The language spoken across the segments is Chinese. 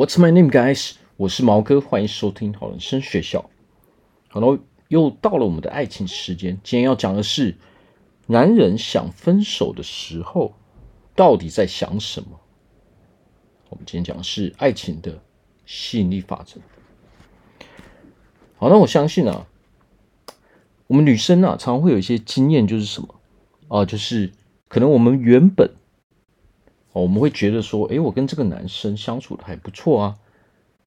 What's my name, guys？我是毛哥，欢迎收听好人生学校。好了，又到了我们的爱情时间。今天要讲的是，男人想分手的时候，到底在想什么？我们今天讲的是爱情的吸引力法则。好，那我相信啊，我们女生啊，常会有一些经验，就是什么啊？就是可能我们原本。哦，我们会觉得说，诶，我跟这个男生相处的还不错啊，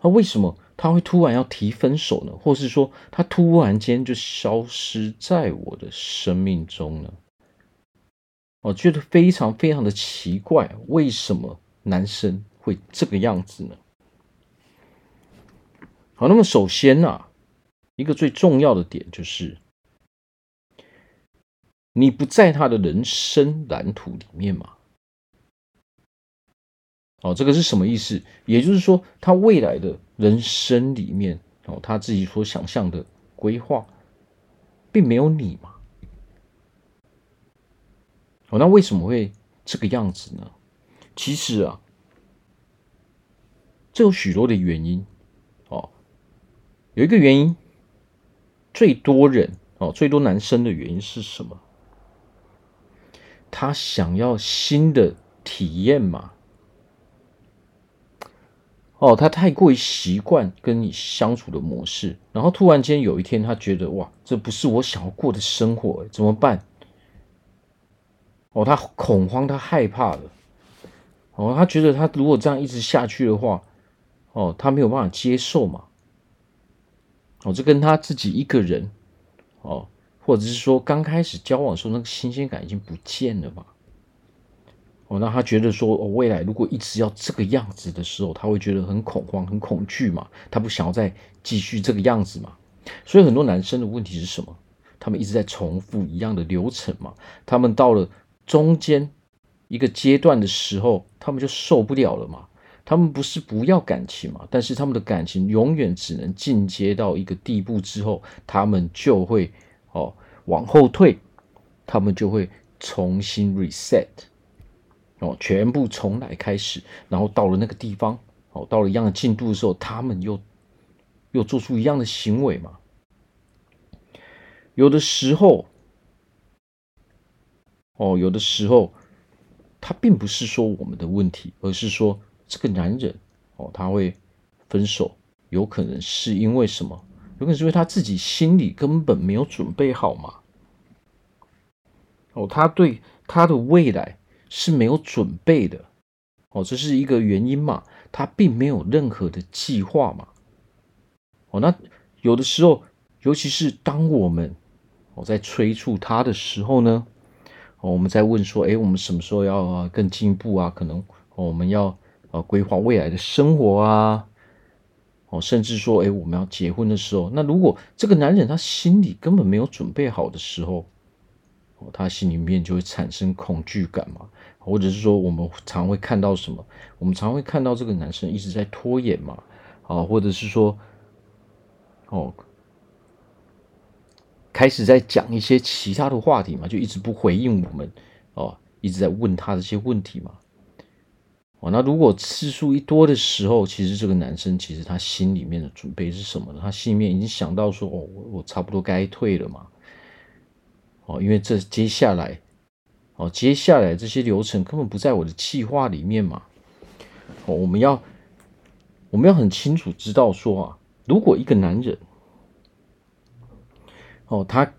那为什么他会突然要提分手呢？或是说，他突然间就消失在我的生命中呢？我觉得非常非常的奇怪，为什么男生会这个样子呢？好，那么首先啊，一个最重要的点就是，你不在他的人生蓝图里面嘛。哦，这个是什么意思？也就是说，他未来的人生里面，哦，他自己所想象的规划，并没有你嘛。哦，那为什么会这个样子呢？其实啊，这有许多的原因。哦，有一个原因，最多人哦，最多男生的原因是什么？他想要新的体验嘛。哦，他太过于习惯跟你相处的模式，然后突然间有一天，他觉得哇，这不是我想要过的生活，怎么办？哦，他恐慌，他害怕了。哦，他觉得他如果这样一直下去的话，哦，他没有办法接受嘛。哦，这跟他自己一个人，哦，或者是说刚开始交往时候那个新鲜感已经不见了嘛。哦，那他觉得说，哦，未来如果一直要这个样子的时候，他会觉得很恐慌、很恐惧嘛。他不想要再继续这个样子嘛。所以很多男生的问题是什么？他们一直在重复一样的流程嘛。他们到了中间一个阶段的时候，他们就受不了了嘛。他们不是不要感情嘛，但是他们的感情永远只能进阶到一个地步之后，他们就会哦往后退，他们就会重新 reset。哦，全部重来开始，然后到了那个地方，哦，到了一样的进度的时候，他们又又做出一样的行为嘛。有的时候，哦，有的时候，他并不是说我们的问题，而是说这个男人，哦，他会分手，有可能是因为什么？有可能是因为他自己心里根本没有准备好嘛。哦，他对他的未来。是没有准备的，哦，这是一个原因嘛？他并没有任何的计划嘛？哦，那有的时候，尤其是当我们哦在催促他的时候呢，哦，我们在问说，哎，我们什么时候要更进步啊？可能我们要呃规划未来的生活啊，哦，甚至说，哎，我们要结婚的时候，那如果这个男人他心里根本没有准备好的时候，他心里面就会产生恐惧感嘛。或者是说，我们常会看到什么？我们常会看到这个男生一直在拖延嘛，啊，或者是说，哦，开始在讲一些其他的话题嘛，就一直不回应我们，哦，一直在问他这些问题嘛，哦，那如果次数一多的时候，其实这个男生其实他心里面的准备是什么呢？他心里面已经想到说，哦，我我差不多该退了嘛，哦，因为这接下来。哦，接下来这些流程根本不在我的计划里面嘛。哦，我们要我们要很清楚知道说啊，如果一个男人，哦，他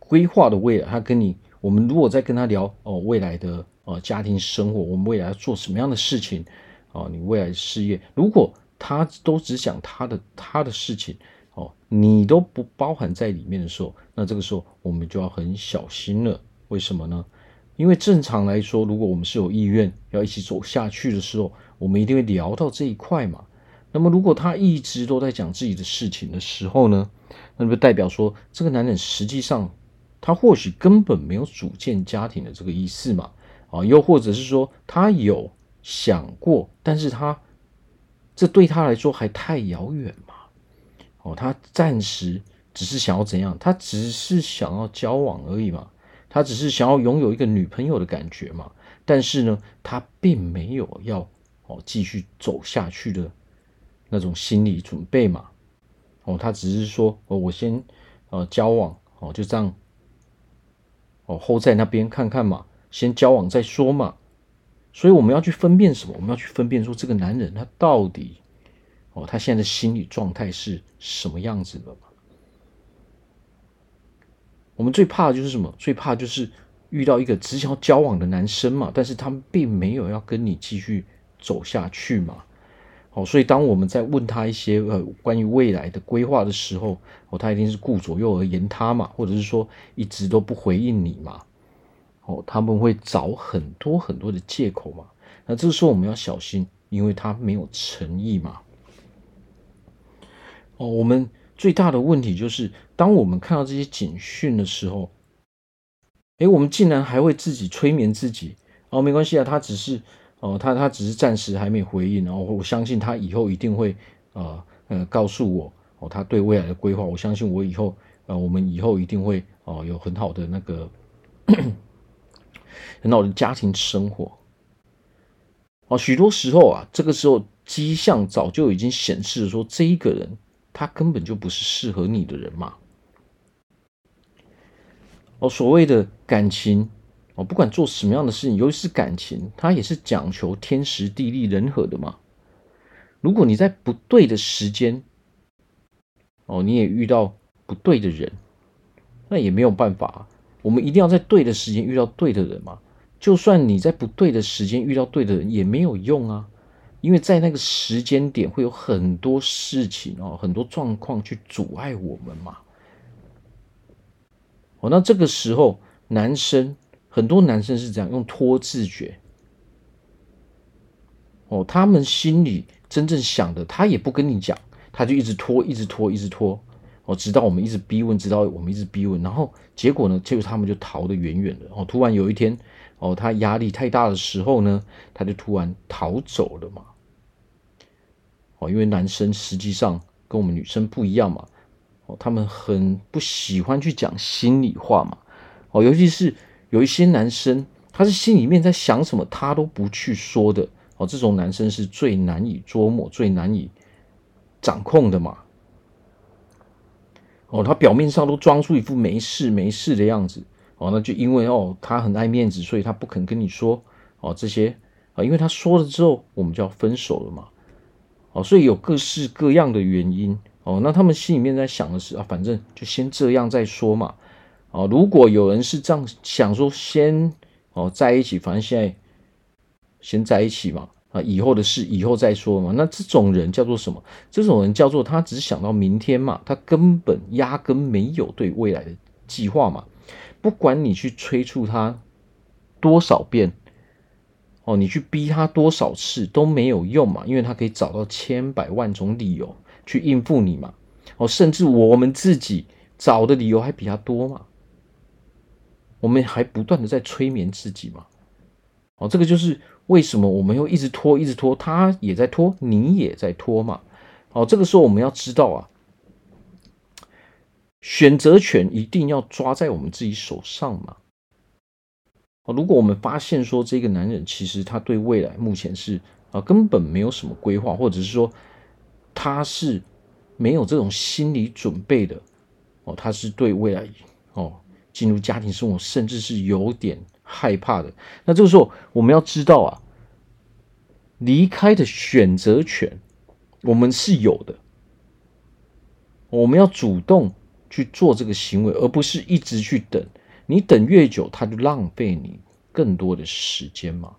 规划的未来，他跟你，我们如果在跟他聊哦未来的呃家庭生活，我们未来要做什么样的事情，哦，你未来的事业，如果他都只想他的他的事情，哦，你都不包含在里面的时候，那这个时候我们就要很小心了。为什么呢？因为正常来说，如果我们是有意愿要一起走下去的时候，我们一定会聊到这一块嘛。那么，如果他一直都在讲自己的事情的时候呢，那就代表说，这个男人实际上他或许根本没有组建家庭的这个意思嘛。啊，又或者是说他有想过，但是他这对他来说还太遥远嘛。他暂时只是想要怎样？他只是想要交往而已嘛。他只是想要拥有一个女朋友的感觉嘛，但是呢，他并没有要哦继续走下去的那种心理准备嘛。哦，他只是说哦，我先呃交往哦，就这样哦后在那边看看嘛，先交往再说嘛。所以我们要去分辨什么？我们要去分辨说这个男人他到底他现在的心理状态是什么样子的嘛？我们最怕的就是什么？最怕就是遇到一个只想交往的男生嘛，但是他们并没有要跟你继续走下去嘛。哦，所以当我们在问他一些呃关于未来的规划的时候，哦，他一定是顾左右而言他嘛，或者是说一直都不回应你嘛。哦，他们会找很多很多的借口嘛。那这个时候我们要小心，因为他没有诚意嘛。哦，我们最大的问题就是，当我们看到这些警讯的时候，诶，我们竟然还会自己催眠自己。哦，没关系啊，他只是。哦，他他只是暂时还没回应，然后我相信他以后一定会呃呃告诉我哦，他对未来的规划。我相信我以后呃，我们以后一定会哦有很好的那个很好的家庭生活。哦，许多时候啊，这个时候迹象早就已经显示说，这一个人他根本就不是适合你的人嘛。哦，所谓的感情。哦不管做什么样的事情，尤其是感情，它也是讲求天时地利人和的嘛。如果你在不对的时间，哦，你也遇到不对的人，那也没有办法。我们一定要在对的时间遇到对的人嘛。就算你在不对的时间遇到对的人，也没有用啊，因为在那个时间点会有很多事情哦，很多状况去阻碍我们嘛。哦，那这个时候男生。很多男生是这样用拖自觉，哦，他们心里真正想的，他也不跟你讲，他就一直拖，一直拖，一直拖，哦，直到我们一直逼问，直到我们一直逼问，然后结果呢，结果他们就逃得远远的，哦，突然有一天，哦，他压力太大的时候呢，他就突然逃走了嘛，哦，因为男生实际上跟我们女生不一样嘛，哦，他们很不喜欢去讲心里话嘛，哦，尤其是。有一些男生，他是心里面在想什么，他都不去说的哦。这种男生是最难以捉摸、最难以掌控的嘛。哦，他表面上都装出一副没事没事的样子哦。那就因为哦，他很爱面子，所以他不肯跟你说哦这些啊。因为他说了之后，我们就要分手了嘛。哦，所以有各式各样的原因哦。那他们心里面在想的是啊，反正就先这样再说嘛。哦，如果有人是这样想说，先哦在一起，反正现在先在一起嘛，啊，以后的事以后再说嘛。那这种人叫做什么？这种人叫做他只想到明天嘛，他根本压根没有对未来的计划嘛。不管你去催促他多少遍，哦，你去逼他多少次都没有用嘛，因为他可以找到千百万种理由去应付你嘛。哦，甚至我们自己找的理由还比他多嘛。我们还不断的在催眠自己嘛？哦，这个就是为什么我们又一直拖，一直拖，他也在拖，你也在拖嘛？哦，这个时候我们要知道啊，选择权一定要抓在我们自己手上嘛。哦，如果我们发现说这个男人其实他对未来目前是啊根本没有什么规划，或者是说他是没有这种心理准备的，哦，他是对未来哦。进入家庭生活，甚至是有点害怕的。那这个时候，我们要知道啊，离开的选择权我们是有的。我们要主动去做这个行为，而不是一直去等。你等越久，他就浪费你更多的时间嘛。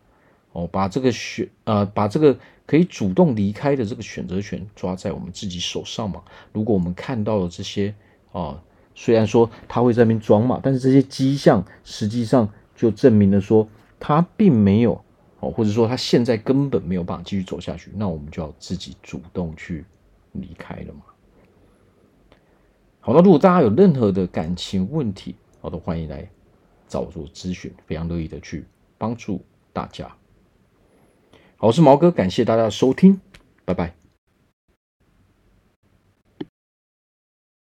哦，把这个选呃，把这个可以主动离开的这个选择权抓在我们自己手上嘛。如果我们看到了这些啊。虽然说他会在那边装嘛，但是这些迹象实际上就证明了说他并没有哦，或者说他现在根本没有办法继续走下去，那我们就要自己主动去离开了嘛。好，那如果大家有任何的感情问题，好，的欢迎来找我做咨询，非常乐意的去帮助大家。好，我是毛哥，感谢大家的收听，拜拜。